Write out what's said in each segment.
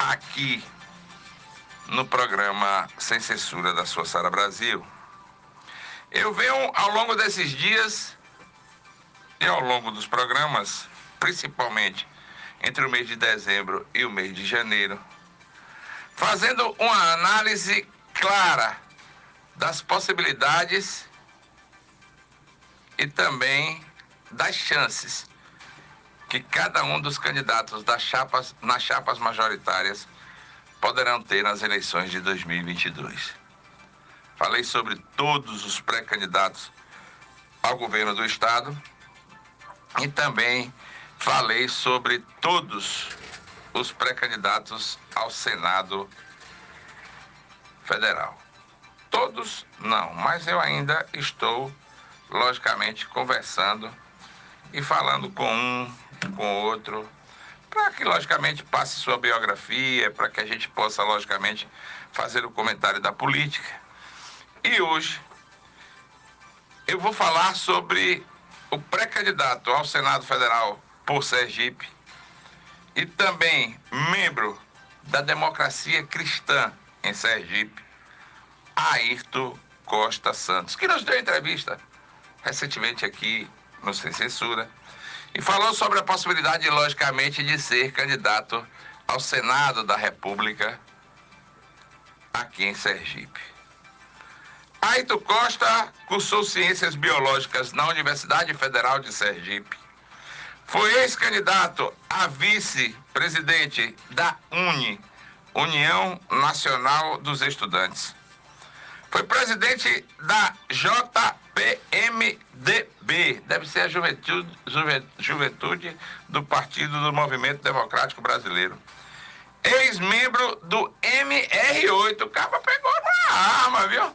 aqui no programa Sem Censura da sua Sara Brasil. Eu venho ao longo desses dias e ao longo dos programas, principalmente entre o mês de dezembro e o mês de janeiro, fazendo uma análise clara das possibilidades e também das chances que cada um dos candidatos das chapas, nas chapas majoritárias poderão ter nas eleições de 2022. Falei sobre todos os pré-candidatos ao governo do Estado e também falei sobre todos os pré-candidatos ao Senado Federal. Todos não, mas eu ainda estou, logicamente, conversando e falando com um, com outro, para que, logicamente, passe sua biografia, para que a gente possa, logicamente, fazer o comentário da política. E hoje eu vou falar sobre o pré-candidato ao Senado Federal por Sergipe e também membro da democracia cristã em Sergipe, Ayrton Costa Santos, que nos deu entrevista recentemente aqui no Sem Censura e falou sobre a possibilidade, logicamente, de ser candidato ao Senado da República aqui em Sergipe. Aito Costa cursou Ciências Biológicas na Universidade Federal de Sergipe. Foi ex-candidato a vice-presidente da UNE, União Nacional dos Estudantes. Foi presidente da JPMDB, deve ser a juventude, juventude do Partido do Movimento Democrático Brasileiro. Ex-membro do MR8, o cara pegou na arma, viu?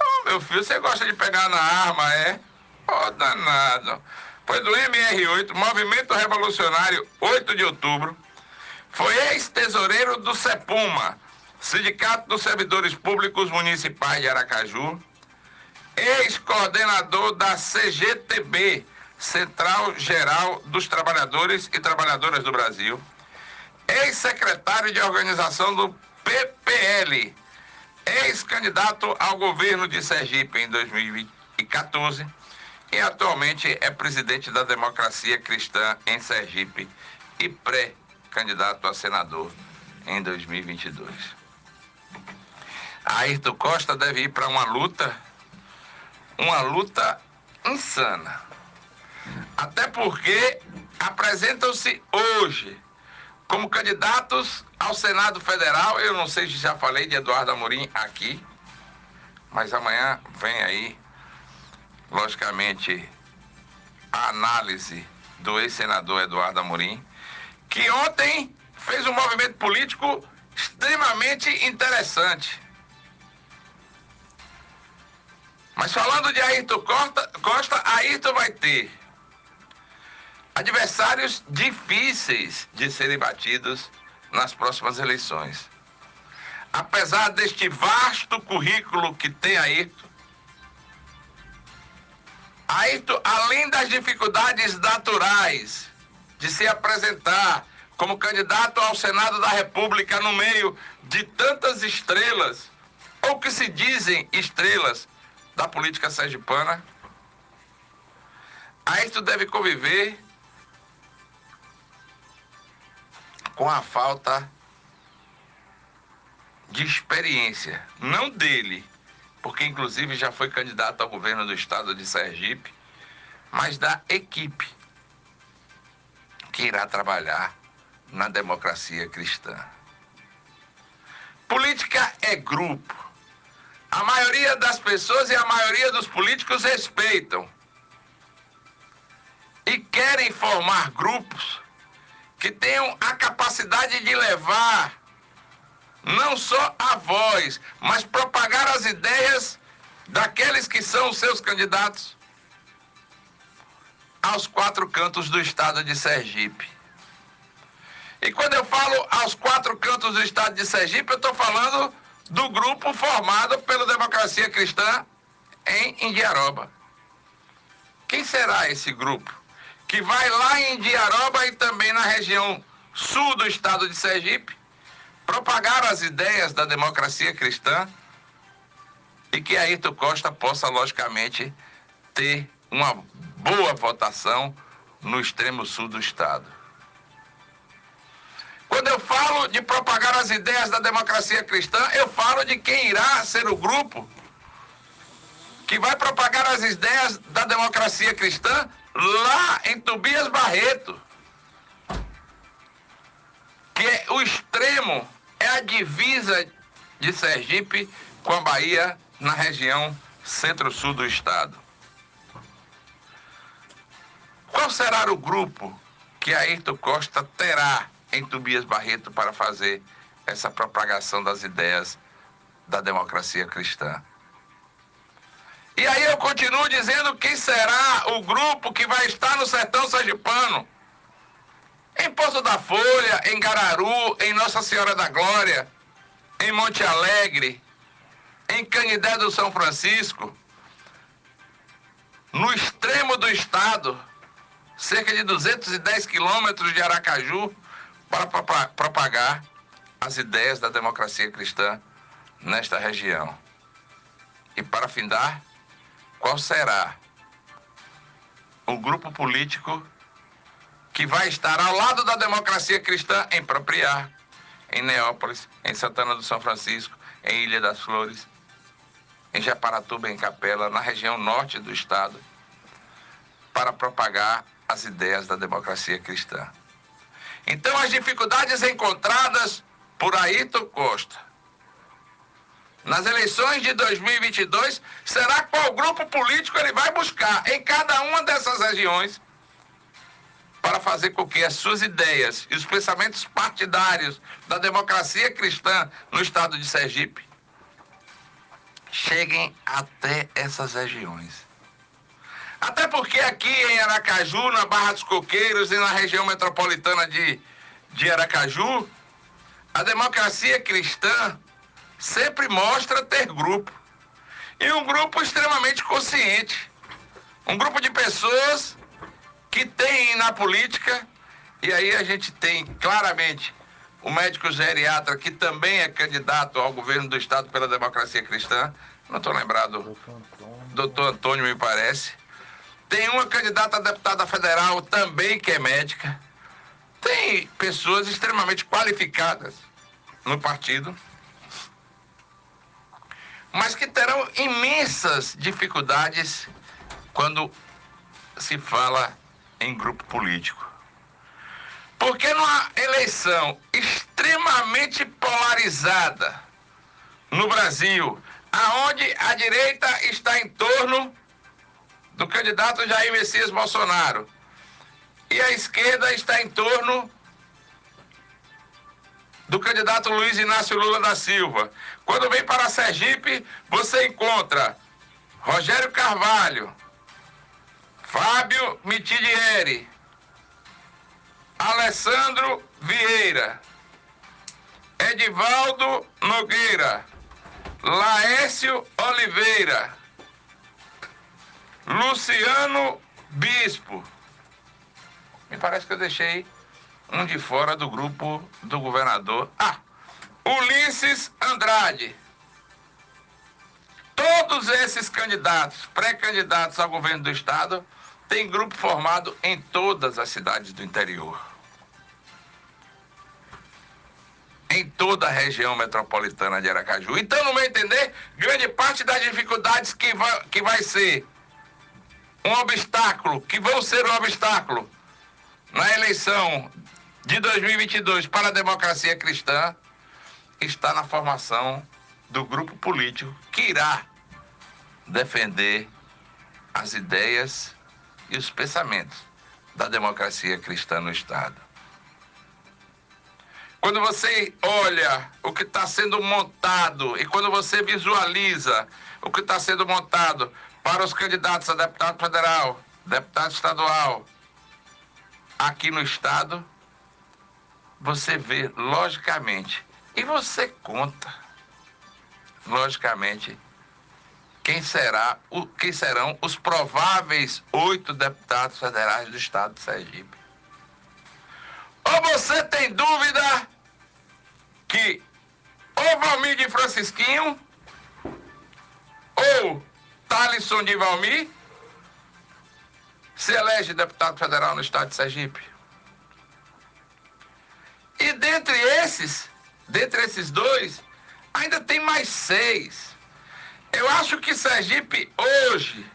Oh, meu filho, você gosta de pegar na arma, é? Oh, danado. Foi do MR8, Movimento Revolucionário 8 de Outubro. Foi ex-tesoureiro do CEPUMA, Sindicato dos Servidores Públicos Municipais de Aracaju, ex-coordenador da CGTB, Central Geral dos Trabalhadores e Trabalhadoras do Brasil, ex-secretário de organização do PPL, ex-candidato ao governo de Sergipe em 2014 e atualmente é presidente da Democracia Cristã em Sergipe e pré-candidato a senador em 2022. Ayrton Costa deve ir para uma luta, uma luta insana. Até porque apresentam-se hoje como candidatos ao Senado Federal. Eu não sei se já falei de Eduardo Amorim aqui, mas amanhã vem aí, logicamente, a análise do ex-senador Eduardo Amorim, que ontem fez um movimento político extremamente interessante. Mas falando de Ayrton Costa, Costa Ayrton vai ter adversários difíceis de serem batidos nas próximas eleições. Apesar deste vasto currículo que tem Ayrton, Ayrton, além das dificuldades naturais de se apresentar como candidato ao Senado da República no meio de tantas estrelas, ou que se dizem estrelas, da política sergipana. Aí tu deve conviver com a falta de experiência, não dele, porque inclusive já foi candidato ao governo do estado de Sergipe, mas da equipe que irá trabalhar na democracia cristã. Política é grupo. A maioria das pessoas e a maioria dos políticos respeitam e querem formar grupos que tenham a capacidade de levar não só a voz, mas propagar as ideias daqueles que são os seus candidatos aos quatro cantos do estado de Sergipe. E quando eu falo aos quatro cantos do estado de Sergipe, eu estou falando do grupo formado pela Democracia Cristã em Indiaroba. Quem será esse grupo? Que vai lá em Indiaroba e também na região sul do estado de Sergipe propagar as ideias da democracia cristã e que Ayrton Costa possa, logicamente, ter uma boa votação no extremo sul do Estado. Quando eu falo de propagar as ideias da democracia cristã, eu falo de quem irá ser o grupo que vai propagar as ideias da democracia cristã lá em Tobias Barreto, que é o extremo, é a divisa de Sergipe com a Bahia na região centro-sul do estado. Qual será o grupo que Ayrton Costa terá em Tobias Barreto para fazer essa propagação das ideias da democracia cristã? E aí eu continuo dizendo quem será o grupo que vai estar no sertão sergipano. Em Poço da Folha, em Gararu, em Nossa Senhora da Glória, em Monte Alegre, em Canidé do São Francisco, no extremo do estado, cerca de 210 quilômetros de Aracaju, para propagar as ideias da democracia cristã nesta região. E para findar, qual será o grupo político que vai estar ao lado da democracia cristã em Propriar, em Neópolis, em Santana do São Francisco, em Ilha das Flores, em Japaratuba, em Capela, na região norte do estado, para propagar as ideias da democracia cristã. Então, as dificuldades encontradas por Ayrton Costa nas eleições de 2022 será qual grupo político ele vai buscar em cada uma dessas regiões para fazer com que as suas ideias e os pensamentos partidários da democracia cristã no estado de Sergipe cheguem até essas regiões. Até porque aqui em Aracaju, na Barra dos Coqueiros e na região metropolitana de, de Aracaju, a democracia cristã sempre mostra ter grupo. E um grupo extremamente consciente. Um grupo de pessoas que tem na política, e aí a gente tem claramente o médico geriatra, que também é candidato ao governo do Estado pela democracia cristã, não estou lembrado, doutor Antônio, me parece. Tem uma candidata a deputada federal também que é médica. Tem pessoas extremamente qualificadas no partido mas que terão imensas dificuldades quando se fala em grupo político. Porque numa eleição extremamente polarizada no Brasil, aonde a direita está em torno do candidato Jair Messias Bolsonaro e a esquerda está em torno do candidato Luiz Inácio Lula da Silva. Quando vem para Sergipe, você encontra Rogério Carvalho, Fábio Mitidieri, Alessandro Vieira, Edivaldo Nogueira, Laércio Oliveira, Luciano Bispo. Me parece que eu deixei um de fora do grupo do governador. Ah, Ulisses Andrade. Todos esses candidatos, pré-candidatos ao governo do estado, têm grupo formado em todas as cidades do interior. Em toda a região metropolitana de Aracaju. Então, no meu entender, grande parte das dificuldades que vai, que vai ser um obstáculo, que vão ser um obstáculo na eleição de 2022 para a democracia cristã está na formação do grupo político que irá defender as ideias e os pensamentos da democracia cristã no Estado. Quando você olha o que está sendo montado e quando você visualiza o que está sendo montado para os candidatos a deputado federal, deputado estadual, aqui no Estado, você vê logicamente e você conta logicamente quem será o quem serão os prováveis oito deputados federais do estado de Sergipe. Ou você tem dúvida que de Francisquinho ou Thalisson de Valmir se elege deputado federal no estado de Sergipe. E dentre esses, dentre esses dois, ainda tem mais seis. Eu acho que Sergipe hoje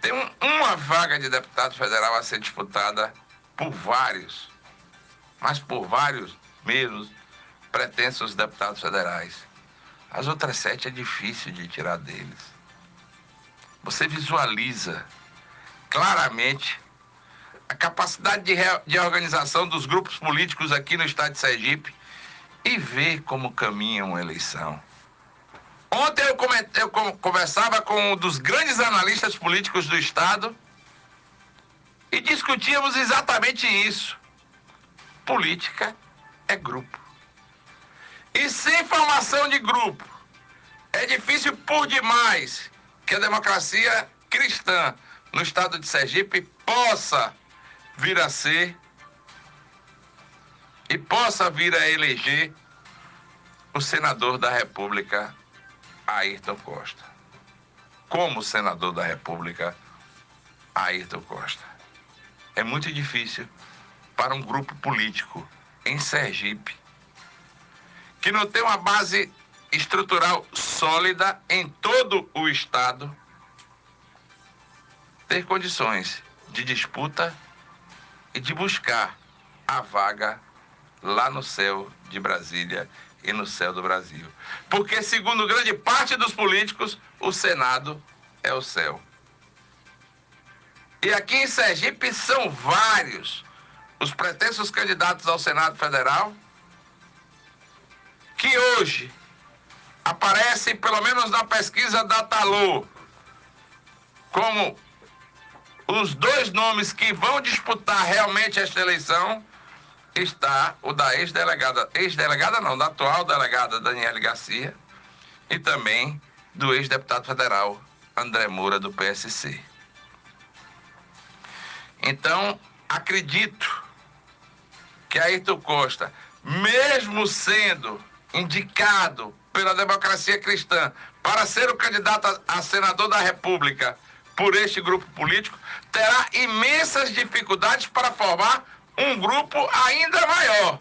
tem um, uma vaga de deputado federal a ser disputada por vários, mas por vários mesmo pretensos deputados federais. As outras sete é difícil de tirar deles. Você visualiza claramente a capacidade de, de organização dos grupos políticos aqui no estado de Sergipe e vê como caminha uma eleição. Ontem eu, eu conversava com um dos grandes analistas políticos do Estado e discutíamos exatamente isso. Política é grupo. E sem formação de grupo, é difícil por demais que a democracia cristã no estado de Sergipe possa vir a ser e possa vir a eleger o senador da República Ayrton Costa. Como senador da República, Ayrton Costa. É muito difícil para um grupo político em Sergipe que não tem uma base estrutural sólida em todo o estado ter condições de disputa e de buscar a vaga lá no céu de Brasília e no céu do Brasil. Porque, segundo grande parte dos políticos, o Senado é o céu. E aqui em Sergipe são vários os pretensos candidatos ao Senado Federal que hoje aparecem, pelo menos na pesquisa da Talô, como os dois nomes que vão disputar realmente esta eleição está o da ex-delegada, ex-delegada não, da atual delegada Daniele Garcia e também do ex-deputado federal André Moura do PSC. Então, acredito que Ayrton Costa, mesmo sendo indicado pela democracia cristã para ser o candidato a senador da República por este grupo político, terá imensas dificuldades para formar um grupo ainda maior,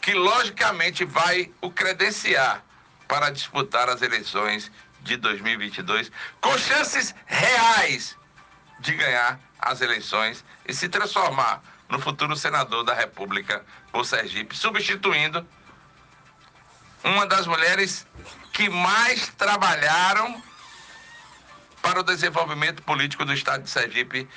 que logicamente vai o credenciar para disputar as eleições de 2022, com chances reais de ganhar as eleições e se transformar no futuro senador da República por Sergipe, substituindo uma das mulheres que mais trabalharam para o desenvolvimento político do estado de Sergipe